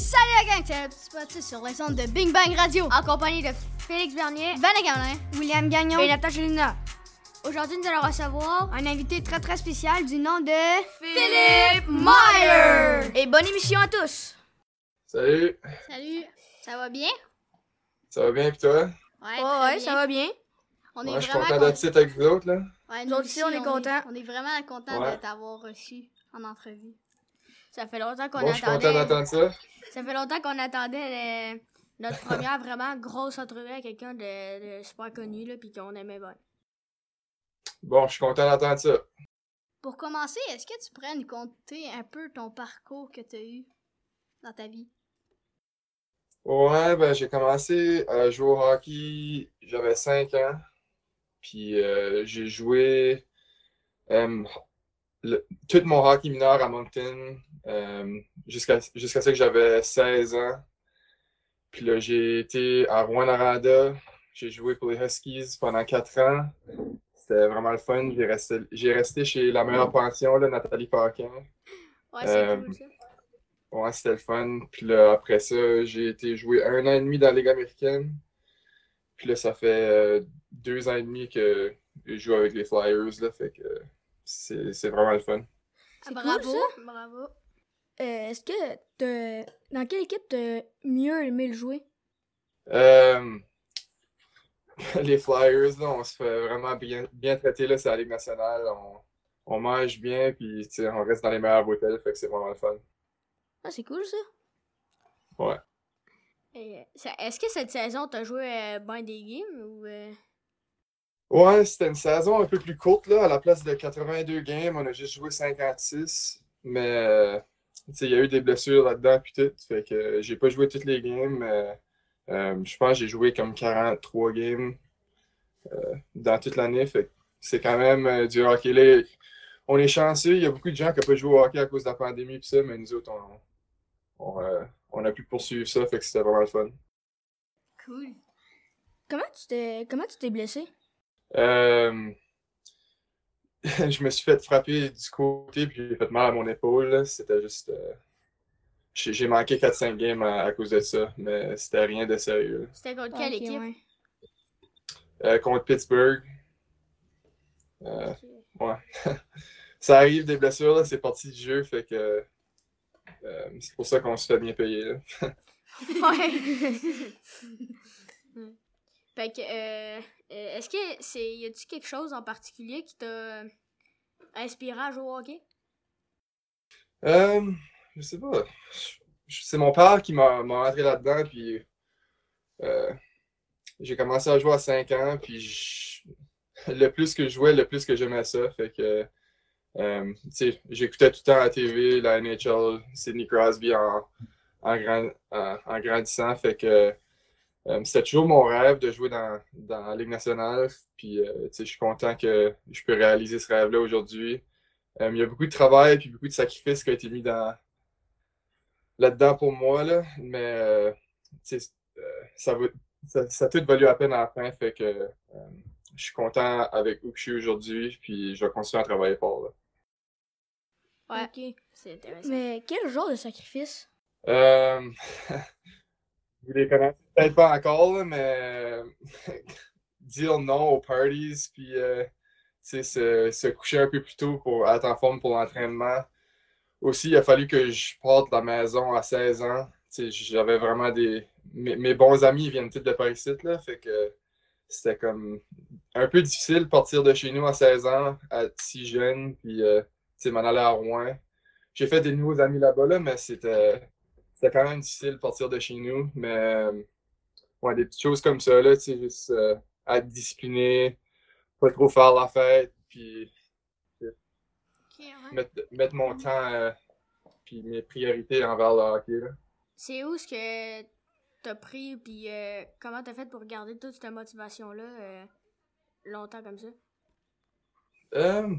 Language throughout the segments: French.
Salut la gang, c'est le petit sur les sondes de Bing Bang Radio, en compagnie de Félix Bernier, Vanna Gamelin, William Gagnon et Natasha Lina. Aujourd'hui, nous allons recevoir un invité très très spécial du nom de Philippe Meyer. Et bonne émission à tous. Salut, Salut, ça va bien? ça va bien et toi? Ouais, Ouais, ouais, ça va bien. On est je suis vraiment content con- d'être ici avec vous autres, là. Ouais, Nous autres aussi, on est contents. On est vraiment contents Ouais. de t'avoir reçu en entrevue. Ça fait longtemps qu'on Bon, je suis content attendait. ça. Ça fait longtemps qu'on attendait le- notre première vraiment grosse entrevue avec quelqu'un de, de super connu là, puis qu'on aimait bien. Bon, je suis content d'entendre ça. Pour commencer, est-ce que tu pourrais nous conter un peu ton parcours que tu as eu dans ta vie? Ouais, ben j'ai commencé à jouer au hockey, j'avais 5 ans. Puis euh, j'ai joué euh, le- tout mon hockey mineur à Moncton euh, jusqu'à jusqu'à ce que j'avais 16 ans. Puis là, j'ai été à Rouen-Noranda. J'ai joué pour les Huskies pendant 4 ans. C'était vraiment le fun. J'ai resté, j'ai resté chez la meilleure pension, là, Nathalie Paquin. Ouais, c'est Euh, cool ça. Ouais, c'était le fun. Puis là, après ça, j'ai été jouer un an et demi dans la Ligue américaine. Puis là, ça fait euh, deux ans et demi que je joue avec les Flyers, là. Fait que c'est c'est vraiment le fun. C'est bravo, cool, bravo. Euh, Est-ce que t'as- dans quelle équipe t'as mieux aimé le jouer? Euh, les Flyers, là, on se fait vraiment bien, bien traiter, là, c'est la Ligue nationale. On, on mange bien, puis tu sais, on reste dans les meilleurs hôtels, fait que c'est vraiment le fun. Ah, c'est cool ça. Ouais. Et, ça- Est-ce que cette saison, tu as joué euh, ben des games ou. Ouais, c'était une saison un peu plus courte, là. À la place de 82 games, on a juste joué 56. Mais, il y a eu des blessures là-dedans, puis tout. Fait que euh, j'ai pas joué toutes les games, euh, je pense que j'ai joué comme 43 games euh, dans toute l'année. Fait c'est quand même du hockey. Là, on est chanceux. Il y a beaucoup de gens qui n'ont pas joué au hockey à cause de la pandémie, puis ça, mais nous autres, on, on a pu poursuivre ça. Fait que c'était vraiment le fun. Cool. Comment tu t'es comment tu t'es blessé? Euh, je me suis fait frapper du côté puis j'ai fait mal à mon épaule. C'était juste. euh, j'ai manqué 4-5 games à, à cause de ça, mais c'était rien de sérieux. C'était contre quelle équipe? ouais. Euh, contre Pittsburgh. Euh, ouais. ça arrive des blessures, là, c'est parti du jeu, fait que. euh, c'est pour ça qu'on se fait bien payer. là. Ouais. Fait que, est-ce que c'est. Y a-tu quelque chose en particulier qui t'a inspiré à jouer au hockey? Euh, je sais pas. C'est mon père qui m'a rentré là-dedans, puis euh, j'ai commencé à jouer à 5 ans, puis le plus que je jouais, le plus que j'aimais ça. Fait que, euh, j'écoutais tout le temps à la TV, la NHL, Sidney Crosby en, en, en- grandissant. Fait que euh, c'était toujours mon rêve de jouer dans, dans la Ligue nationale, puis euh, tu sais, je suis content que je peux réaliser ce rêve-là aujourd'hui. Euh, il y a beaucoup de travail puis beaucoup de sacrifices qui ont été mis dans là-dedans pour moi, là. Mais euh, euh, ça, vaut- ça, ça a tout valu la peine à la fin. Fait que euh, je suis content avec où je suis aujourd'hui, puis je vais continuer à travailler fort. Là. Ouais. Ok. C'est intéressant. Mais quel genre de sacrifice? Euh, vous les connaissez peut-être pas encore, mais dire non aux parties, puis euh, se, se coucher un peu plus tôt pour être en forme pour l'entraînement. Aussi, il a fallu que je parte de la maison à 16 ans. J'avais vraiment des. Mes, mes bons amis ils viennent tous de Paris là, fait que c'était comme un peu difficile de partir de chez nous à 16 ans, à si jeune, puis euh, m'en aller à Rouen. J'ai fait des nouveaux amis là-bas, là, mais c'était c'était quand même difficile de partir de chez nous. Mais euh, ouais, des petites choses comme ça, là, tu sais, juste euh, être discipliné, pas trop faire la fête, puis ouais. mettre, mettre mon temps euh, puis mes priorités envers le hockey. Là. C'est où ce que t'as pris, puis euh, comment t'as fait pour garder toute cette motivation-là euh, longtemps comme ça? Euh,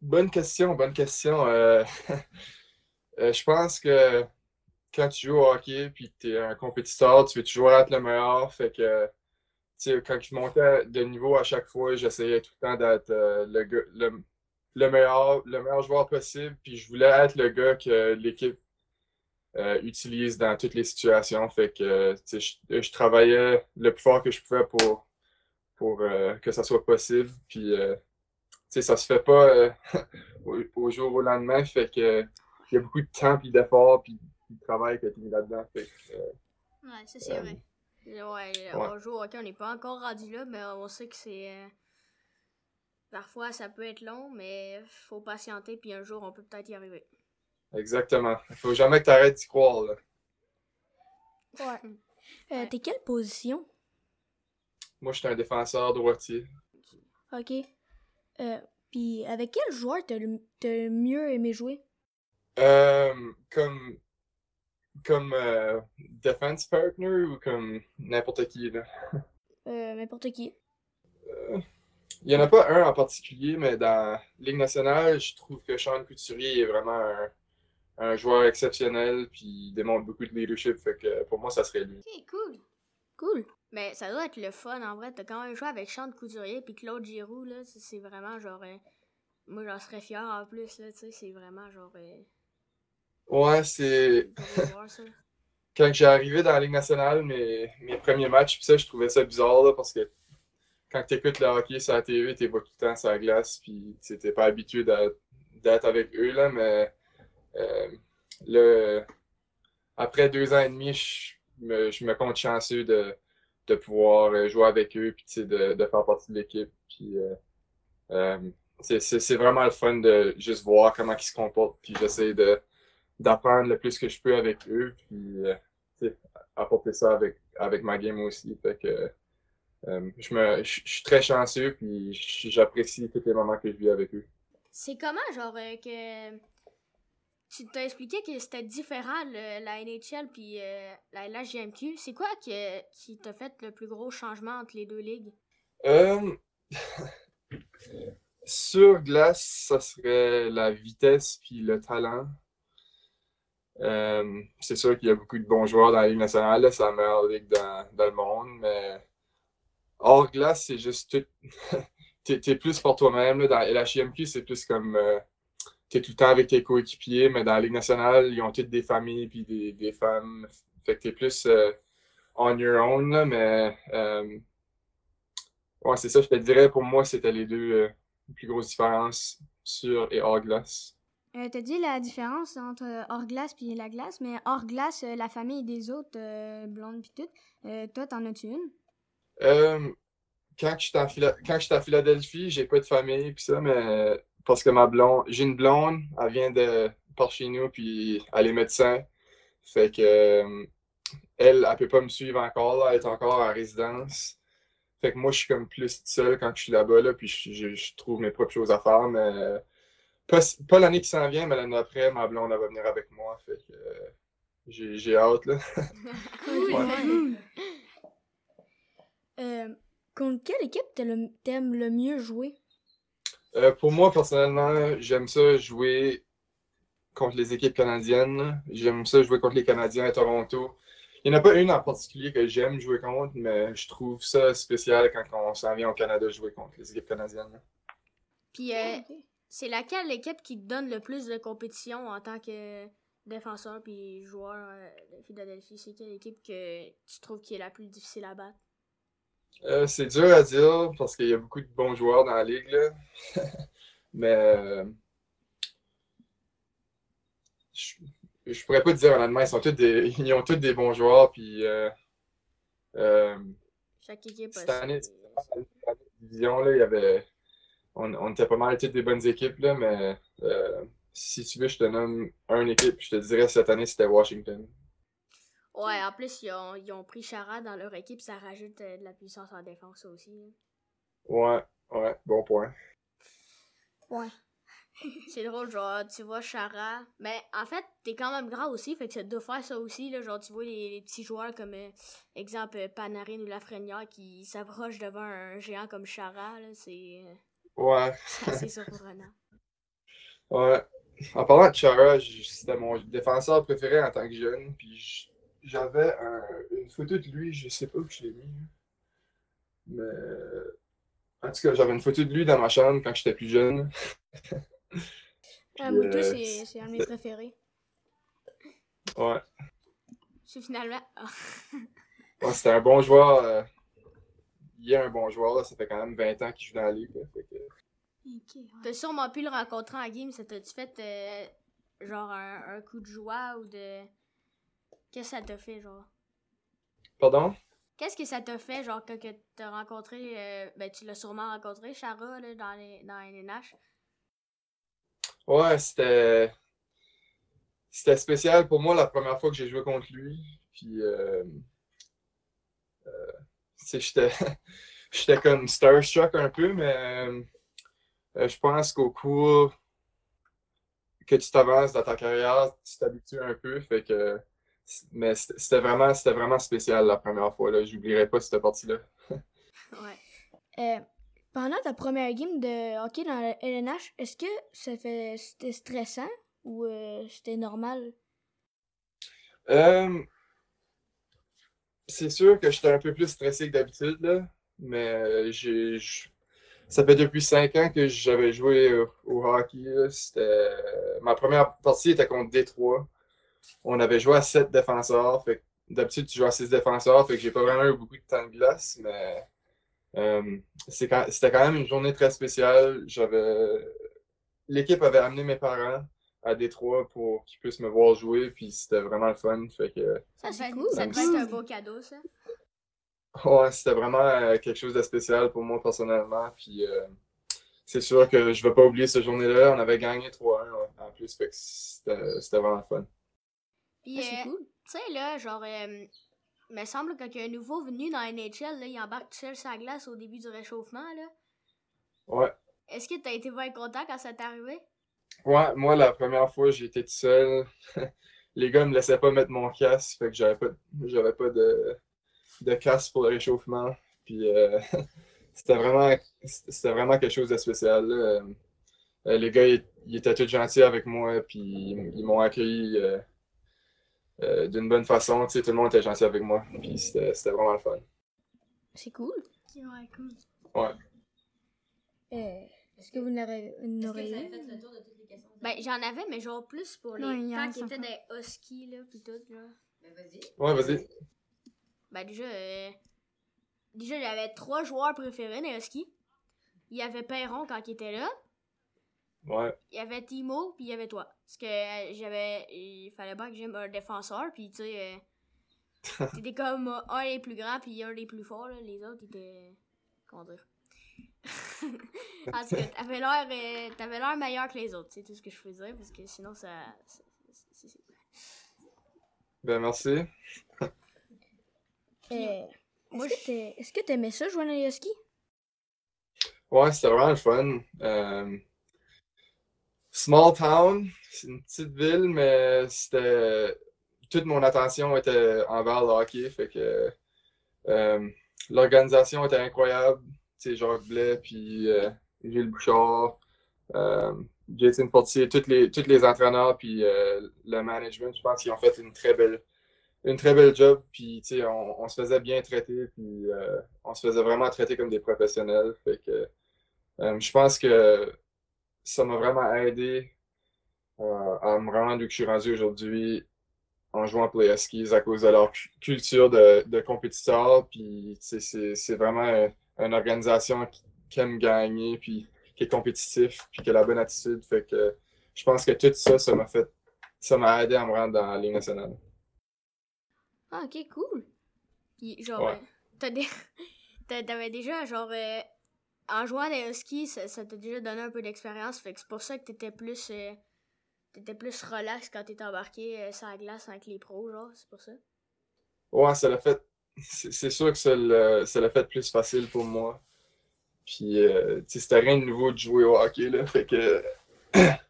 bonne question, bonne question. Euh, je pense que quand tu joues au hockey puis que tu es un compétiteur, tu veux toujours être le meilleur. Fait que, quand je montais de niveau à chaque fois, j'essayais tout le temps d'être euh, le, le, le meilleur, le meilleur joueur possible. Puis je voulais être le gars que l'équipe euh, utilise dans toutes les situations. Fait que je, je travaillais le plus fort que je pouvais pour, pour que ça soit possible. Puis ça se fait pas au, au jour au lendemain. Fait que il y a beaucoup de temps puis d'efforts puis de travail qui a été mis là-dedans. Fait que, euh, Ouais, ça c'est Euh, vrai. Ouais, Ouais. on joue au hockey, on n'est pas encore rendu là, mais on sait que c'est. euh, Parfois, ça peut être long, mais faut patienter, puis un jour, on peut peut-être y arriver. exactement. Il faut jamais que tu arrêtes d'y croire. Là. Ouais. Euh, Ouais. T'es quelle position? Moi, je suis un défenseur droitier. Ok. Euh, Puis avec quel joueur t'as le, t'as le mieux aimé jouer? Euh, comme comme euh, defense partner ou comme n'importe qui. Là? Euh, n'importe qui. Il n'y en a pas un en particulier, mais dans Ligue nationale, je trouve que Sean Couturier est vraiment un, un joueur exceptionnel puis il démontre beaucoup de leadership. Fait que pour moi, ça serait lui. Ok, cool. Cool. Mais ça doit être le fun, en vrai. T'as quand même joué avec Chante Couturier, puis Claude Giroux, là. C'est c'est vraiment genre. euh, Moi, j'en serais fier en plus, là, tu sais. C'est vraiment genre. euh, Ouais, c'est. Quand j'ai arrivé dans la Ligue nationale, mes, mes premiers matchs, puis ça, je trouvais ça bizarre là, parce que quand tu écoutes le hockey sur la TV, tu pas tout le temps sur la glace, puis tu n'es pas habitué d'être avec eux, là, mais euh, là, après deux ans et demi, je me, je me compte chanceux de, de pouvoir euh, jouer avec eux, puis de, de faire partie de l'équipe. Puis euh, euh, c'est vraiment le fun de juste voir comment ils se comportent, puis j'essaie de d'apprendre le plus que je peux avec eux, puis euh, apporter ça avec, avec ma game aussi. Fait que euh, je me je je suis très chanceux, puis j'apprécie tous les moments que je vis avec eux. C'est comment, genre, euh, que. Tu t'as expliqué que c'était différent, le- la NHL puis la LHJMQ. C'est quoi que, qui t'a fait le plus gros changement entre les deux ligues? Euh, sur glace, ça serait la vitesse puis le talent. Euh, c'est sûr qu'il y a beaucoup de bons joueurs dans la Ligue nationale, c'est la meilleure ligue dans, le monde, mais hors glace, c'est juste tout. T'es, plus pour toi-même. là. Dans la LHJMQ, c'est plus comme euh, t'es tout le temps avec tes coéquipiers, mais dans la Ligue nationale, ils ont toutes des familles puis des, femmes. Fait que t'es plus euh, on your own, là, mais Ouais, c'est ça, je te dirais, pour moi, c'était les deux plus grosses différences sur et hors glace. Euh, T'as dit la différence entre hors glace puis la glace, mais hors glace, euh, la famille des autres, euh, blondes pis tout, euh, toi, t'en as-tu une? Quand j'étais j'étais à Philadelphie, j'ai pas de famille puis ça, mais parce que ma blonde, j'ai une blonde, elle vient de par chez nous, puis elle est médecin. Fait que elle, elle peut pas me suivre encore, là, elle est encore en résidence. Fait que moi, je suis comme plus seul quand je suis là-bas, là, puis je, je- je trouve mes propres choses à faire, mais pas, pas l'année qui s'en vient, mais l'année après, ma blonde, elle va venir avec moi. Fait que euh, j'ai j'ai hâte, là. Ouais. Euh, contre quelle équipe le- t'aimes le mieux jouer? Euh, pour moi, personnellement, j'aime ça jouer contre les équipes canadiennes. J'aime ça jouer contre les Canadiens à Toronto. Il n'y en a pas une en particulier que j'aime jouer contre, mais je trouve ça spécial quand on s'en vient au Canada jouer contre les équipes canadiennes. Puis, euh, c'est laquelle l'équipe qui te donne le plus de compétition en tant que défenseur puis joueur euh, de Philadelphie? C'est quelle équipe que tu trouves qui est la plus difficile à battre? Euh, c'est dur à dire parce qu'il y a beaucoup de bons joueurs dans la ligue, là. mais euh, je, je pourrais pas te dire honnêtement, ils sont tous des, ils ont tous des bons joueurs, puis euh, Chaque équipe a Cette année, cette division, là, il y avait. On, on était pas mal toutes des bonnes équipes, là, mais euh, si tu veux, je te nomme une équipe, je te dirais cette année, c'était Washington. Ouais, en plus, ils ont, ils ont pris Chara dans leur équipe, ça rajoute euh, de la puissance en défense aussi. là. Ouais, ouais, bon point. C'est drôle, genre, tu vois Chara. Mais en fait, t'es quand même grand aussi, fait que ça doit faire ça aussi. Là, genre, tu vois les, les petits joueurs comme, euh, exemple, euh, Panarin ou Lafrenière qui s'approchent devant un géant comme Chara. là, C'est euh, Ouais, c'est assez surprenant. ouais. En parlant de Chara, c'était mon défenseur préféré en tant que jeune, puis j'avais un- une photo de lui, je sais pas où je l'ai mis, là. mais en tout cas, j'avais une photo de lui dans ma chambre quand j'étais plus jeune. Ah, moi, euh, c'est un de mes préférés. Ouais. C'est finalement. Ah. Ouais, c'était un bon joueur. euh, il est un bon joueur, là. Ça fait quand même 20 ans qu'il joue dans la ligue. là. Fait que- Ok, ouais. T'as sûrement pu le rencontrer en game, ça t'a-tu fait euh, genre un, un coup de joie ou de. Qu'est-ce que ça t'a fait, genre? Pardon? Qu'est-ce que ça t'a fait, genre, quand que t'as rencontré. euh, ben, tu l'as sûrement rencontré, Chara, là, dans, les, dans NNH. Ouais, c'était. C'était spécial pour moi la première fois que j'ai joué contre lui. Puis, euh, j'étais, comme starstruck un peu, mais euh, euh, je pense qu'au cours que tu t'avances dans ta carrière, tu t'habitues un peu. Fait que, mais c'était vraiment, vraiment spécial la première fois. J'oublierai pas cette partie-là. Ouais. Euh, pendant ta première game de hockey dans la LNH, est-ce que ça fait c'était stressant ou euh, c'était normal? Euh, c'est sûr que j'étais un peu plus stressé que d'habitude, là, mais j'ai, j- ça fait depuis cinq ans que j'avais joué au, hockey. C'était, ma première partie était contre Détroit. On avait joué à sept défenseurs. D'habitude, tu joues à six défenseurs, fait que j'ai pas vraiment eu beaucoup de temps de glace, mais euh, c'est quand- c'était quand même une journée très spéciale. J'avais, l'équipe avait amené mes parents à Détroit pour qu'ils puissent me voir jouer, puis c'était vraiment le fun. Fait que, Ça, c'est devait- cool. Ça devait Cool. être un beau cadeau, ça. ouais, c'était vraiment euh, quelque chose de spécial pour moi personnellement. Puis euh, c'est sûr que je vais pas oublier cette journée-là. On avait gagné 3-1 en plus, fait que c'était c'était vraiment le fun. Puis, Ah, c'est euh, cool. tu sais, là, genre, euh, me semble que quand il y a un nouveau venu dans la NHL, là, il embarque tout seul la glace au début du réchauffement, là. Ouais. Est-ce que t'as été bien content quand ça t'est arrivé? Ouais, moi, la première fois, été tout seul. Les gars me laissaient pas mettre mon casque, fait que j'avais pas, j'avais pas de, de casque pour le réchauffement. Puis euh, c'était vraiment, c'était vraiment quelque chose de spécial. là. Euh, les gars, ils, ils étaient tous gentils avec moi, puis ils, ils m'ont accueilli euh, euh, d'une bonne façon. Tu sais, tout le monde était gentil avec moi, puis c'était c'était vraiment le fun. C'est cool. Cool. Euh, est-ce que vous n'aurez Est-ce n'aurez que ça a eu? fait le tour de toutes les questions? Ben, j'en avais, mais genre plus pour les Ouais, il y en temps a qui étaient des huskies, là, pis tout, là. Ben, vas-y. Ouais, vas-y. Ben, déjà, euh, déjà, j'avais trois joueurs préférés des huskies. Il y avait Perron quand il était là. Ouais. Il y avait Timo, puis il y avait toi. Parce que euh, j'avais. Il fallait pas que j'aime un défenseur, puis tu sais. euh, T'étais comme euh, un des plus grands, puis un des plus forts, là. Les autres étaient. Comment dire En tout cas, t'avais l'air, euh, t'avais l'air meilleur que les autres, c'est tout ce que je faisais, parce que sinon ça. c'est- c'est- Ben, merci. Euh, Moi, est-ce que t'es- est-ce que t'aimais ça jouer Huskies? Ouais, c'était vraiment le fun. Euh, small town, c'est une petite ville, mais c'était toute mon attention était envers le hockey, fait que euh, l'organisation était incroyable. Jacques Blais, puis euh, Gilles Bouchard, euh, Jason Fortier, tous les, tous les entraîneurs, puis euh, le management, je pense qu'ils ont fait une très belle, une très belle job. Puis, on, on se faisait bien traiter, puis on se faisait vraiment traiter comme des professionnels. Fait que je pense que ça m'a vraiment aidé à me rendre où je suis rendu aujourd'hui en jouant pour les Huskies à cause de leur cu- culture de, compétiteur. Puis, c'est vraiment une organisation qui, qui aime gagner, puis qui est compétitif, puis qui a la bonne attitude. Fait que je pense que tout ça, ça m'a fait, ça m'a aidé à me rendre dans la Ligue nationale. Ah, ok, cool. Puis, genre, Ouais. euh, t'avais déjà, genre, euh, en jouant des Huskies, ça ça t'a déjà donné un peu d'expérience, fait que c'est pour ça que t'étais plus, euh, t'étais plus relax quand t'étais embarqué euh, sur la glace avec les pros, genre, c'est pour ça? Ouais, ça l'a fait. C'est sûr que ça l'a fait plus facile pour moi. Puis, euh, c'était rien de nouveau de jouer au hockey, là. Fait que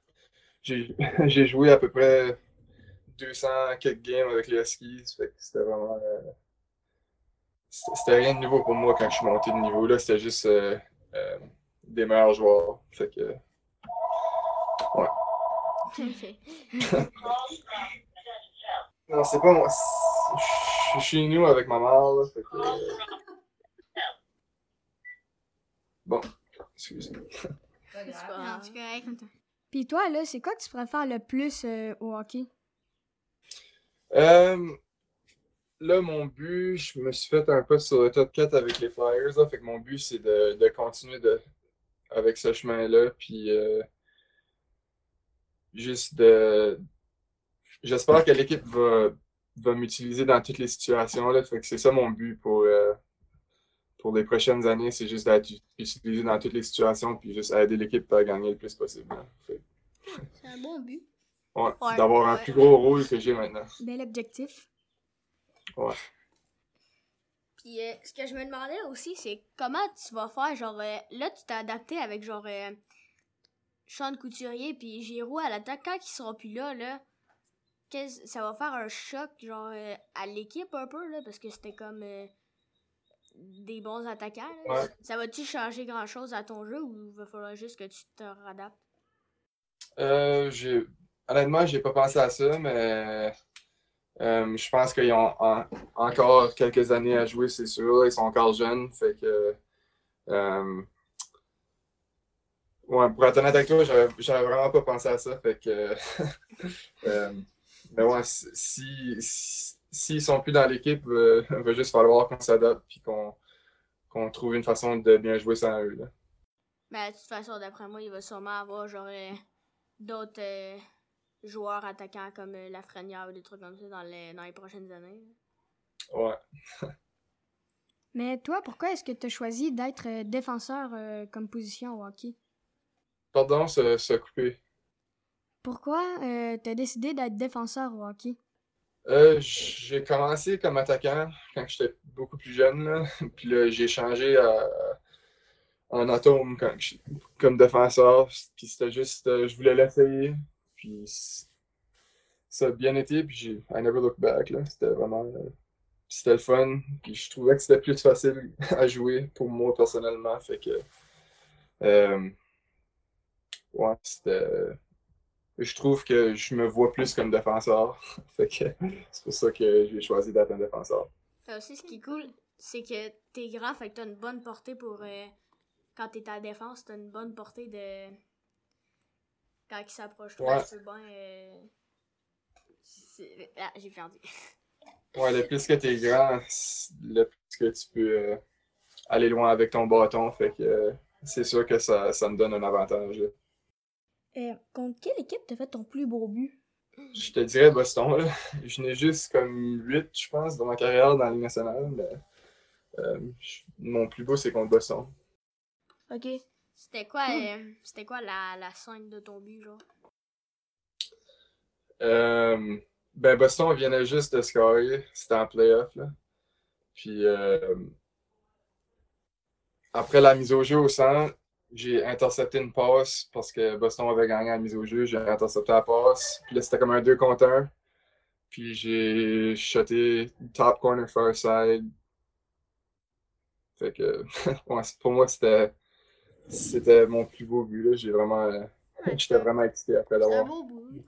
j'ai joué à peu près 200 quelques games avec les Huskies. Fait que c'était vraiment. euh, c'était rien de nouveau pour moi quand je suis monté de niveau, là. C'était juste euh, euh, des meilleurs joueurs. Fait que. Non, c'est pas moi. Suis chez nous avec ma mère, là. Fait que. Bon, excusez-moi. Puis toi, là, c'est quoi que tu préfères le plus euh, au hockey? Euh, là, mon but, je me suis fait un peu sur le top 4 avec les Flyers. Là, fait que mon but, c'est de, de continuer de, avec ce chemin-là. Puis euh, juste de. J'espère que l'équipe va, va m'utiliser dans toutes les situations. Là, fait que c'est ça mon but pour, euh, pour les prochaines années. C'est juste d'être utilisé dans toutes les situations. Puis juste aider l'équipe à gagner le plus possible. Fait C'est un bon but. ouais, Ouais, d'avoir un ouais. plus gros rôle que j'ai maintenant. Bel objectif. Puis euh, ce que je me demandais aussi, c'est comment tu vas faire, genre, euh, là, tu t'es adapté avec, genre, euh, Sean Couturier puis Giroud à l'attaque. Quand ils seront plus là, là, ça va faire un choc, genre, euh, à l'équipe un peu, là, parce que c'était comme euh, des bons attaquants. là. Ouais. Ça va-tu changer grand-chose à ton jeu ou va falloir juste que tu te réadaptes? Euh, j'ai... Honnêtement, j'ai pas pensé à ça, mais euh, je pense qu'ils ont en- encore quelques années à jouer, c'est sûr. Ils sont encore jeunes, fait que... ouais, pour être honnête avec toi, j'avais, j'avais vraiment pas pensé à ça, fait que... euh, mais ouais, si, si- si- s'ils sont plus dans l'équipe, euh, il va juste falloir qu'on s'adapte puis qu'on, qu'on trouve une façon de bien jouer sans eux, là. Mais de toute façon, d'après moi, il va sûrement avoir, genre, euh, d'autres euh, joueurs attaquants comme euh, Lafrenière ou des trucs comme ça dans les, dans les prochaines années. Ouais. Mais toi, pourquoi est-ce que tu as choisi d'être euh, défenseur euh, comme position au hockey? Pardon, se, se couper. Pourquoi euh, tu as décidé d'être défenseur au hockey? Euh, j'ai commencé comme attaquant quand j'étais beaucoup plus jeune. Puis là, j'ai changé en atome comme défenseur. Puis c'était juste, euh, je voulais l'essayer. Puis ça a bien été. Puis j'ai, I never look back. Là. C'était vraiment, euh, c'était le fun. Puis je trouvais que c'était plus facile à jouer pour moi personnellement. Fait que, ouais, c'était. Je trouve que je me vois plus comme défenseur. Fait que c'est pour ça que j'ai choisi d'être un défenseur. Fait aussi, ce qui est cool, c'est que t'es grand, fait que t'as une bonne portée pour. euh, quand t'es à la défense, t'as une bonne portée de. Quand il s'approche trop, Ouais. bien. euh, c'est- Ah, j'ai perdu. Ouais, le plus que t'es grand, le plus que tu peux euh, aller loin avec ton bâton. Fait que c'est sûr que ça, ça me donne un avantage. là. Euh, contre quelle équipe t'as fait ton plus beau but? Je te dirais Boston. Là. Je n'ai juste comme 8, je pense, dans ma carrière dans la Ligue nationale. Mais euh, je- mon plus beau, c'est contre Boston. OK. C'était quoi, euh, c'était quoi la, la scène de ton but, genre? Euh, ben Boston venait juste de scorer, c'était en playoff là. Puis euh, après la mise au jeu au centre, j'ai intercepté une passe parce que Boston avait gagné la mise au jeu, j'ai intercepté la passe. Puis là c'était comme un 2 contre 1. Puis j'ai shoté top corner far side. Fait que pour moi c'était c'était mon plus beau but là, j'ai vraiment euh, j'étais vraiment excité après C'est un l'avoir beau but.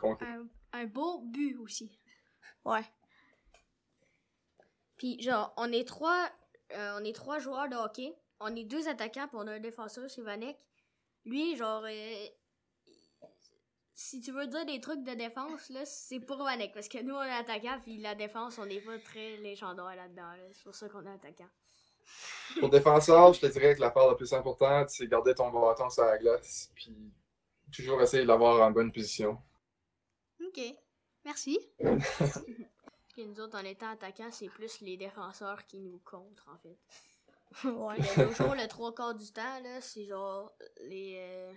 un beau but aussi. Ouais. Puis genre, on est trois, euh, on est trois joueurs de hockey. On est deux attaquants puis on a un défenseur, c'est Vanek. Lui, genre, euh, si tu veux dire des trucs de défense, là, c'est pour Vanek. Parce que nous, on est attaquants puis la défense, on n'est pas très légendaire là-dedans. là. C'est pour ça qu'on est attaquant. Pour défenseur, je te dirais que la part la plus importante, c'est garder ton bâton sur la glace, puis toujours essayer de l'avoir en bonne position. Ok. Merci. Puis nous autres, en étant attaquants, c'est plus les défenseurs qui nous contre, en fait. Ouais. Nos jours, le trois quarts du temps, là, c'est genre les, euh,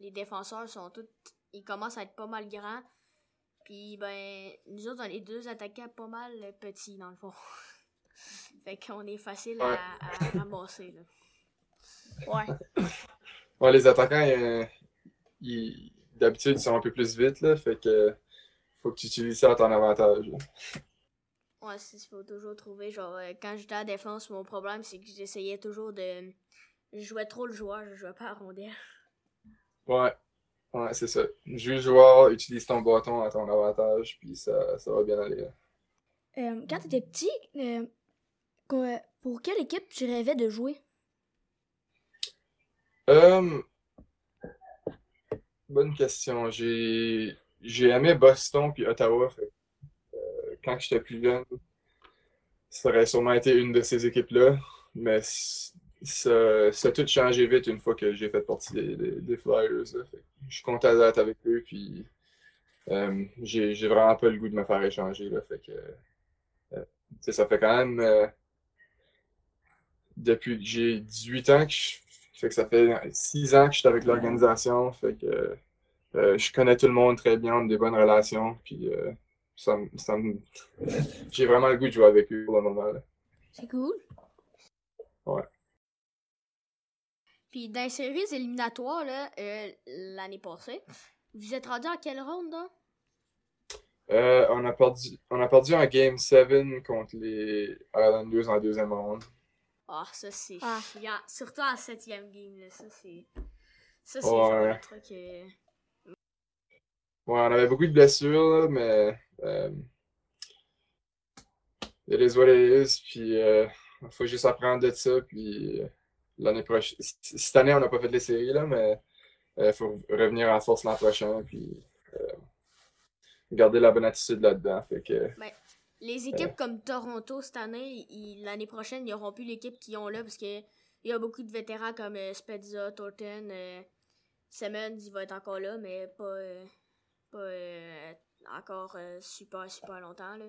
les défenseurs sont tous. Ils commencent à être pas mal grands. Puis ben, nous autres, on est deux attaquants pas mal petits dans le fond. fait qu'on est facile à, Ouais. à ramasser là. Ouais. Ouais, les attaquants, euh, ils- d'habitude, ils sont un peu plus vite, là, fait que faut que tu utilises ça à ton avantage. là. Ouais, c'est il faut toujours trouver. Genre, euh, quand j'étais à la défense, mon problème, c'est que j'essayais toujours de. Je jouais trop le joueur, je jouais pas à rondelle. Ouais, ouais, c'est ça. Joue le joueur, utilise ton bâton à ton avantage, puis ça, ça va bien aller. là. Euh, quand t'étais petit, euh, pour quelle équipe tu rêvais de jouer? Euh, bonne question. J'ai j'ai aimé Boston puis Ottawa. fait quand j'étais plus jeune, ça aurait sûrement été une de ces équipes-là. Mais ça, a tout changé vite une fois que j'ai fait partie des, Flyers. je suis content d'être avec eux. Puis euh, j'ai vraiment pas le goût de me faire échanger. Euh, ça fait quand même euh, depuis que j'ai 18 ans que je, ça fait 6 ans que je suis avec l'organisation. Je connais tout le monde très bien, on a des bonnes relations. Puis ça, ça me- j'ai vraiment le goût de jouer avec eux pour le moment. C'est cool. Ouais. Puis dans les séries éliminatoires, là, euh, l'année passée, vous êtes rendu en quelle ronde, là? Euh, on a perdu, on a perdu en Game 7 contre les Islanders en deuxième ronde. Ah, ça, c'est Ah. chiant. Surtout en septième game, là. Ça, c'est... Ça, c'est Ouais. genre un truc... euh, Ouais, on avait beaucoup de blessures, là, mais euh, it is what it is. Puis il faut juste apprendre de ça. Puis euh, l'année prochaine, cette année, on n'a pas fait les séries, là, mais il faut revenir en force l'an prochain. Puis euh, garder la bonne attitude là-dedans. Fait que, Les équipes comme Toronto cette année, l'année prochaine, ils n'auront plus l'équipe qu'ils ont là parce que il y a beaucoup de vétérans comme euh, Spezza, Thornton, euh, Simmons, il va être encore là, mais pas, euh, pas euh, encore euh, super, super longtemps. Là.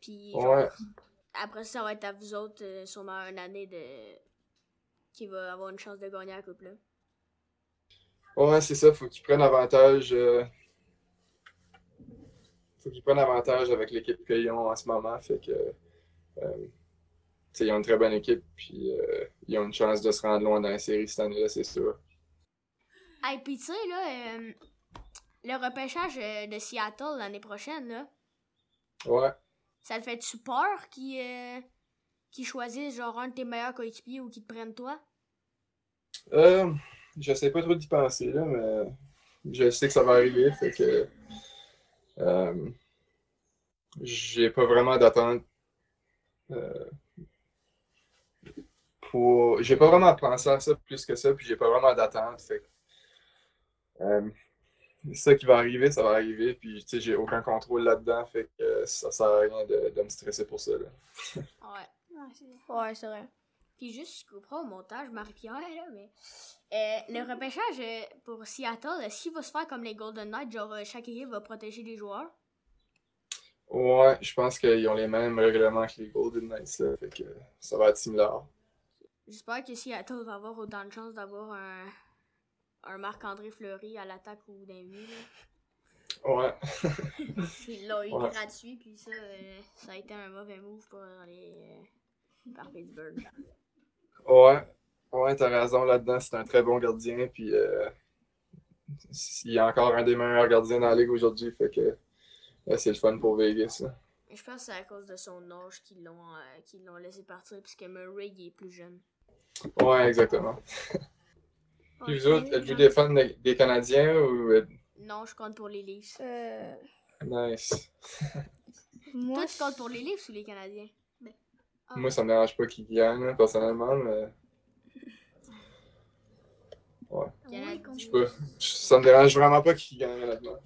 Puis genre, ouais, après ça, ça va être à vous autres, euh, sûrement une année de qui va avoir une chance de gagner la coupe là. ouais c'est ça. Faut qu'ils prennent avantage. euh, faut qu'ils prennent avantage avec l'équipe qu'ils ont en ce moment. Fait que, euh, tu sais, ils ont une très bonne équipe. Puis euh, ils ont une chance de se rendre loin dans la série cette année-là, c'est sûr. Hey, pis tu sais, là, euh, le repêchage euh, de Seattle l'année prochaine, là, Ouais. ça te fait-tu peur qu'ils euh, choisissent genre un de tes meilleurs coéquipiers ou qu'ils te prennent toi? Euh, je sais pas trop d'y penser, là, mais je sais que ça va arriver, fait que euh, j'ai pas vraiment d'attente euh, pour... J'ai pas vraiment pensé à ça plus que ça, puis j'ai pas vraiment d'attente, fait que euh, ça qui va arriver, ça va arriver, puis tu sais, j'ai aucun contrôle là-dedans, fait que euh, ça sert à rien de, de me stresser pour ça, là. Ouais. Ouais, c'est vrai. Puis juste, je comprends au montage, Marie-Pierre, là, mais... euh, le repêchage euh, pour Seattle, est-ce qu'il va se faire comme les Golden Knights? Genre, chaque équipe va protéger des joueurs? Ouais, je pense qu'ils ont les mêmes règlements que les Golden Knights, là, fait que ça va être similaire. J'espère que Seattle va avoir autant de chances d'avoir un, un Marc-André Fleury à l'attaque ou d'un but, là. Ouais. Ils l'ont eu Ouais. gratuit, puis ça, euh, ça a été un mauvais move pour les, euh, par Pittsburgh. Ouais, ouais, t'as raison là-dedans. C'est un très bon gardien. Puis euh, il y a encore un des meilleurs gardiens dans la ligue aujourd'hui. Fait que c'est le fun pour Vegas. là. Je pense que c'est à cause de son âge qu'ils l'ont euh, qu'ils l'ont laissé partir, puisque Murray il est plus jeune. Ouais, exactement. Puis vous autres, êtes-vous des fans des, des Canadiens ou. Non, je compte pour les Leafs. Euh, Nice. moi, Toi, tu comptes pour les Leafs ou les Canadiens? Ah. Moi, ça me dérange pas qu'ils gagnent, là, personnellement, mais Canadiens. je sais pas. Ça me dérange vraiment pas qu'ils gagnent, honnêtement.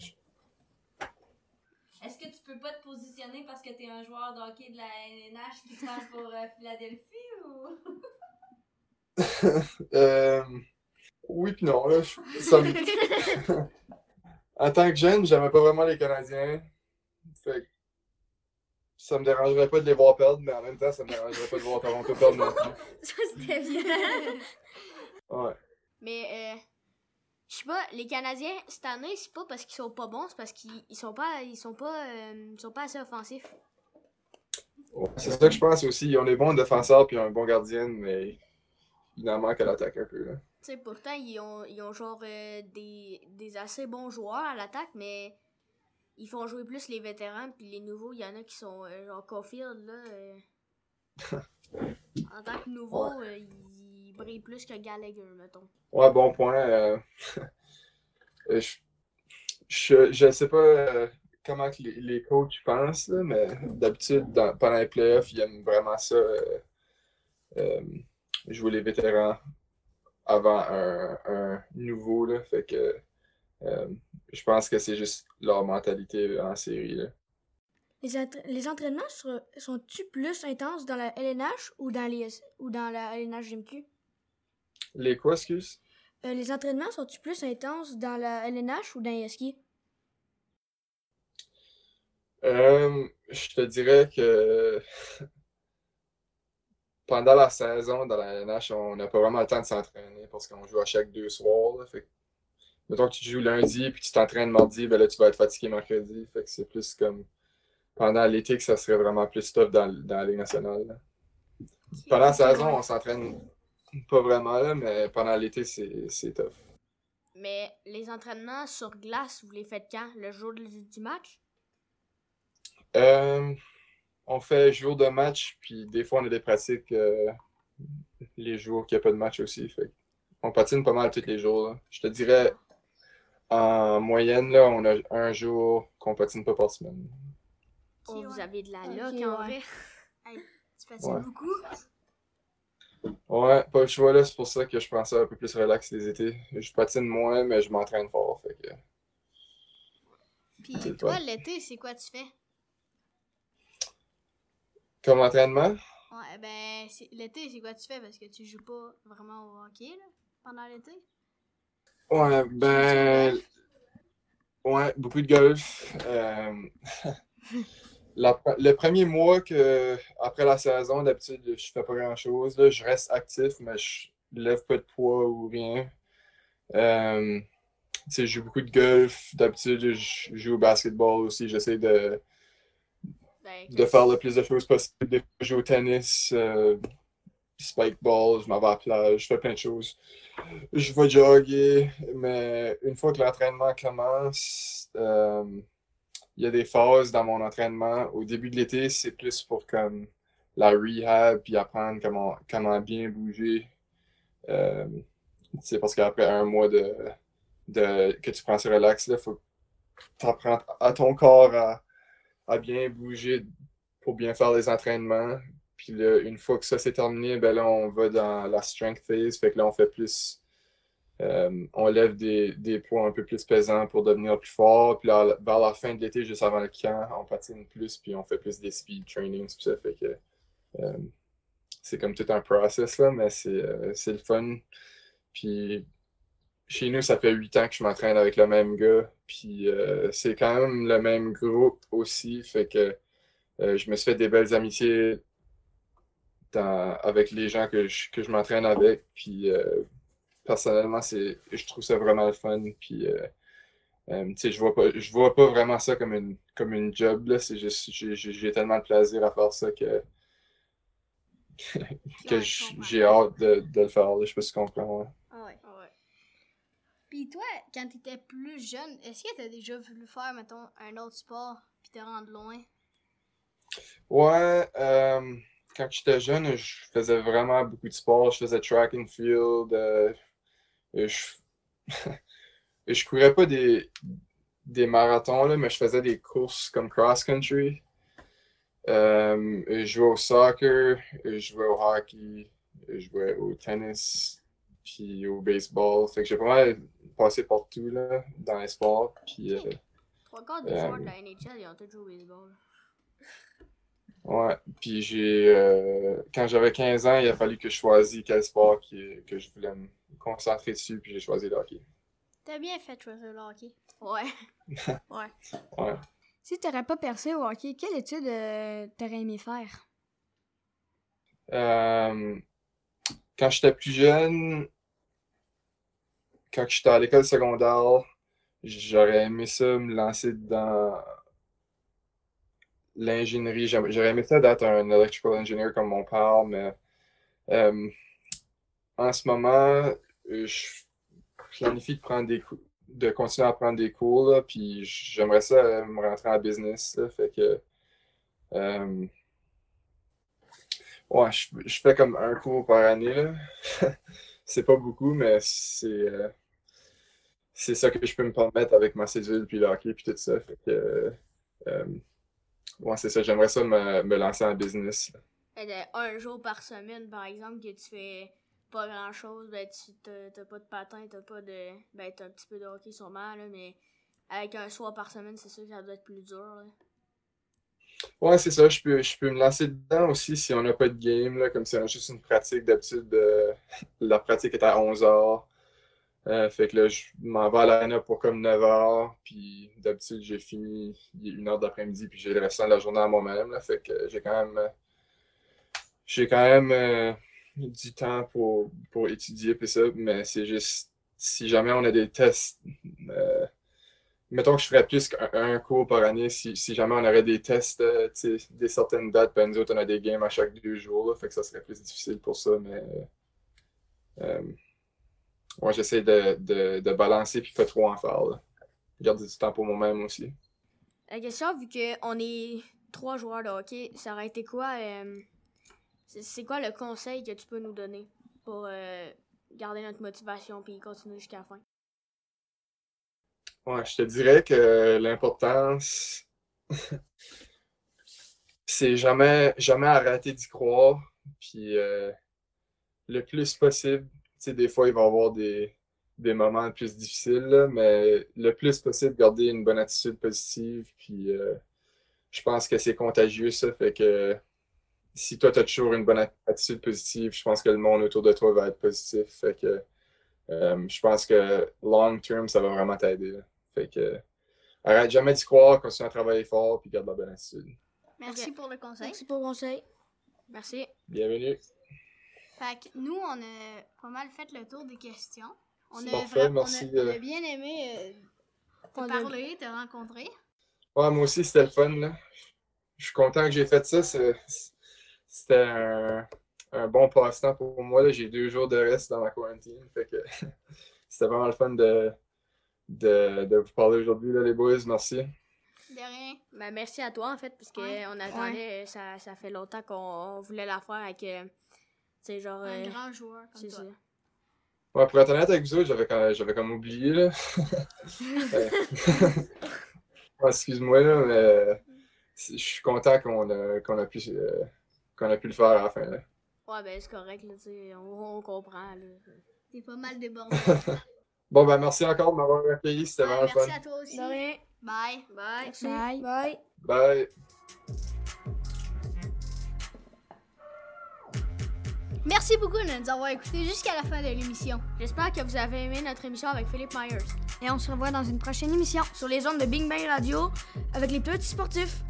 Est-ce que tu peux pas te positionner parce que t'es un joueur de hockey de la NNH qui se passe pour euh, Philadelphie ou? Euh, oui puis non, là. je- ça me- en tant que jeune, j'aimais pas vraiment les Canadiens. Fait que ça me dérangerait pas de les voir perdre, mais en même temps, ça me dérangerait pas de voir Toronto perdre non plus. Ça, c'était bien. Ouais. Mais, euh, je sais pas, les Canadiens, cette année, c'est pas parce qu'ils sont pas bons, c'est parce qu'ils ils sont pas, ils sont pas, euh, ils sont pas assez offensifs. Ouais, C'est ça que je pense aussi. Ils ont des bons défenseurs puis un bon gardien, mais il en manque à l'attaque un peu. Là. Sais, pourtant, ils ont, ils ont genre euh, des, des assez bons joueurs à l'attaque, mais ils font jouer plus les vétérans, puis les nouveaux, il y en a qui sont euh, genre Caulfield, là. euh, en tant que nouveau, euh, il brille plus que Gallagher, mettons. Ouais, bon point. euh, euh, je, je, je sais pas euh, comment que les, les coachs pensent, là, mais d'habitude, pendant les playoffs, ils aiment vraiment ça. euh, euh, jouer les vétérans avant un, un nouveau. Là, fait que euh, je pense que c'est juste leur mentalité en série. Là. Les, entra- les entraînements sont-tu plus intenses dans la LNH ou dans, les, ou dans la LNH GMQ? Les quoi, excuse? Euh, les entraînements sont-tu plus intenses dans la LNH ou dans les? Euh, je te dirais que pendant la saison, dans la NH, on n'a pas vraiment le temps de s'entraîner parce qu'on joue à chaque deux soirs. là. Fait que, mettons que tu joues lundi puis tu t'entraînes mardi, ben là, tu vas être fatigué mercredi. Fait que c'est plus comme pendant l'été que ça serait vraiment plus tough dans, dans la Ligue nationale. là. Pendant la saison, on s'entraîne pas vraiment, là, mais pendant l'été, c'est tough. Mais les entraînements sur glace, vous les faites quand? Le jour du, du match? Euh, on fait jour de match, puis des fois on a des pratiques euh, les jours qu'il n'y a pas de match aussi. Fait on patine pas mal tous les jours. là. Je te dirais, en moyenne, là, on a un jour qu'on patine pas par semaine. Oh, vous avez de la loc en ouais. vrai. Tu patines Ouais. beaucoup? Ouais, pas le choix là, c'est pour ça que je prends ça un peu plus relax les étés. Je patine moins, mais je m'entraîne fort. Fait que, Puis toi, l'été, c'est quoi tu fais? Comme entraînement, Ouais, ben, l'été, c'est quoi tu fais? Parce que tu joues pas vraiment au hockey, là, pendant l'été? Ouais, ben. Ouais, beaucoup de golf. Euh, la- le premier mois que, après la saison, d'habitude, je fais pas grand-chose. là. Je reste actif, mais je lève pas de poids ou rien. Euh, tu sais, je joue beaucoup de golf. D'habitude, je joue au basketball aussi. J'essaie de, Ben, de faire le plus de choses possible. Des fois, je joue au tennis, euh, spike ball, je m'en vais à la plage, je fais plein de choses. Je vais jogger, mais une fois que l'entraînement commence, euh, il y a des phases dans mon entraînement. Au début de l'été, c'est plus pour comme la rehab, puis apprendre comment, comment bien bouger. Euh, c'est parce qu'après un mois de, de, que tu prends ce relax, il faut que tu apprennes à ton corps à, à bien bouger pour bien faire les entraînements. Puis là, une fois que ça c'est terminé, ben là, on va dans la strength phase. Fait que là, on fait plus. euh, on lève des, des poids un peu plus pesants pour devenir plus fort. Puis vers la fin de l'été, juste avant le camp, on patine plus, puis on fait plus des speed trainings. Puis ça fait que euh, c'est comme tout un process, là, mais c'est euh, le fun. Puis chez nous, ça fait huit ans que je m'entraîne avec le même gars. Puis euh, c'est quand même le même groupe aussi. Fait que euh, je me suis fait des belles amitiés dans- avec les gens que je, que je m'entraîne avec. Puis euh, personnellement, c'est, je trouve ça vraiment le fun. Puis tu sais, je vois pas, je vois pas vraiment ça comme une, comme une job, là. C'est juste, j'ai, tellement de plaisir à faire ça que, que j'ai hâte de, de le faire. là. Je sais pas si tu comprends. ouais. Ah ouais. ouais. Puis toi, quand t'étais plus jeune, est-ce que t'as déjà voulu faire, mettons, un autre sport, puis te rendre loin? Ouais, euh, quand j'étais jeune, je faisais vraiment beaucoup de sport. Je faisais track and field. euh, je, je courais pas des, des marathons, là, mais je faisais des courses comme cross-country. Euh, je jouais au soccer, je jouais au hockey, je jouais au tennis, puis au baseball. Fait que j'ai pas mal passé partout là, dans les sports. Puis, euh, Trois quarts des Euh, joueurs de la NHL, ils ont tous joué au baseball. Ouais, puis j'ai euh, quand j'avais 15 ans, il a fallu que je choisisse quel sport qui- que je voulais me concentrer dessus, puis j'ai choisi le hockey. T'as bien fait de choisir le hockey. Ouais. Ouais. Si t'aurais pas percé au hockey, quelle étude euh, t'aurais aimé faire? Euh, quand j'étais plus jeune, quand j'étais à l'école secondaire, j'aurais aimé ça me lancer dans l'ingénierie. J'aurais aimé ça d'être un electrical engineer comme mon père, mais euh, en ce moment, je planifie de prendre des cours, de continuer à prendre des cours, puis j'aimerais ça euh, me rentrer en business, fait que euh, ouais, je, je fais comme un cours par année. C'est pas beaucoup, mais c'est c'est ça que je peux me permettre avec ma cédule, puis le hockey, puis tout ça. Fait que, euh, ouais, c'est ça, j'aimerais ça me, me lancer en business. Et de un jour par semaine, par exemple, que tu fais pas grand chose, ben tu t'as pas de patin, t'as pas de. Ben t'as un petit peu de hockey sûrement, là, mais avec un soir par semaine, c'est sûr que ça doit être plus dur. Là. Ouais, c'est ça. Je peux, je peux me lancer dedans aussi si on n'a pas de game, là, comme si on a juste une pratique. D'habitude, euh, la pratique est à 11h. Euh, fait que là, je m'en vais à l'arena pour comme 9h. Puis d'habitude, j'ai fini une heure d'après-midi. Puis j'ai le restant de la journée à moi-même. Là, fait que j'ai quand même, j'ai quand même euh, du temps pour, pour étudier. Puis ça, mais c'est juste si jamais on a des tests. euh, mettons que je ferais plus qu'un cours par année si, si jamais on aurait des tests, des certaines dates, ben nous autres, on a des games à chaque deux jours, là, fait que ça serait plus difficile pour ça, mais ouais, j'essaie de, de, de balancer puis pas trop en faire, là. Garder du temps pour moi-même aussi. La question, vu qu'on est trois joueurs de hockey, ça aurait été quoi euh, c'est- quoi le conseil que tu peux nous donner pour euh, garder notre motivation puis continuer jusqu'à la fin? Ouais, je te dirais que l'importance, c'est jamais, jamais arrêter d'y croire. Puis euh, le plus possible, des fois, il va y avoir des, des moments plus difficiles, là, mais le plus possible, garder une bonne attitude positive. Puis euh, je pense que c'est contagieux, ça. Fait que si toi, tu as toujours une bonne attitude positive, je pense que le monde autour de toi va être positif. Fait que euh, je pense que long term, ça va vraiment t'aider. Fait que arrête jamais d'y croire, continue à travailler fort, puis garde la bonne attitude. Merci pour le conseil. Merci pour le conseil. Merci. Bienvenue. Fait que nous, on a pas mal fait le tour des questions. On a, Parfait, vraiment- on a- merci, on a euh. bien aimé euh, te parler, te rencontrer. Ouais, moi aussi, c'était le fun. Là. Je suis content que j'ai fait ça. C'était un, un bon passe-temps pour moi. là. J'ai deux jours de reste dans ma quarantaine. Fait que c'était vraiment le fun de, de, de vous parler aujourd'hui, là, les boys. Merci. De rien. Ben, merci à toi, en fait, parce que Ouais. on attendait, ça, ça fait longtemps qu'on voulait la faire avec, sais, genre... Un euh, grand joueur comme c'est toi. ça. Ouais, pour être honnête avec vous autres, j'avais comme oublié. Là. Excuse-moi, là, mais je suis content qu'on a, qu'on a, pu, euh, qu'on a pu le faire à la fin. Là. Ouais, ben, c'est correct, là, tu sais, on, on comprend, là. T'es pas mal débordé. Bon, ben merci encore de m'avoir accueilli. C'était Ouais, vraiment merci fun. à toi aussi. De rien. Bye. Bye. Bye. Bye. Bye. Merci beaucoup de nous avoir écoutés jusqu'à la fin de l'émission. J'espère que vous avez aimé notre émission avec Philippe Myers. Et on se revoit dans une prochaine émission Sur les ondes de Bing Bang Radio, avec les petits sportifs.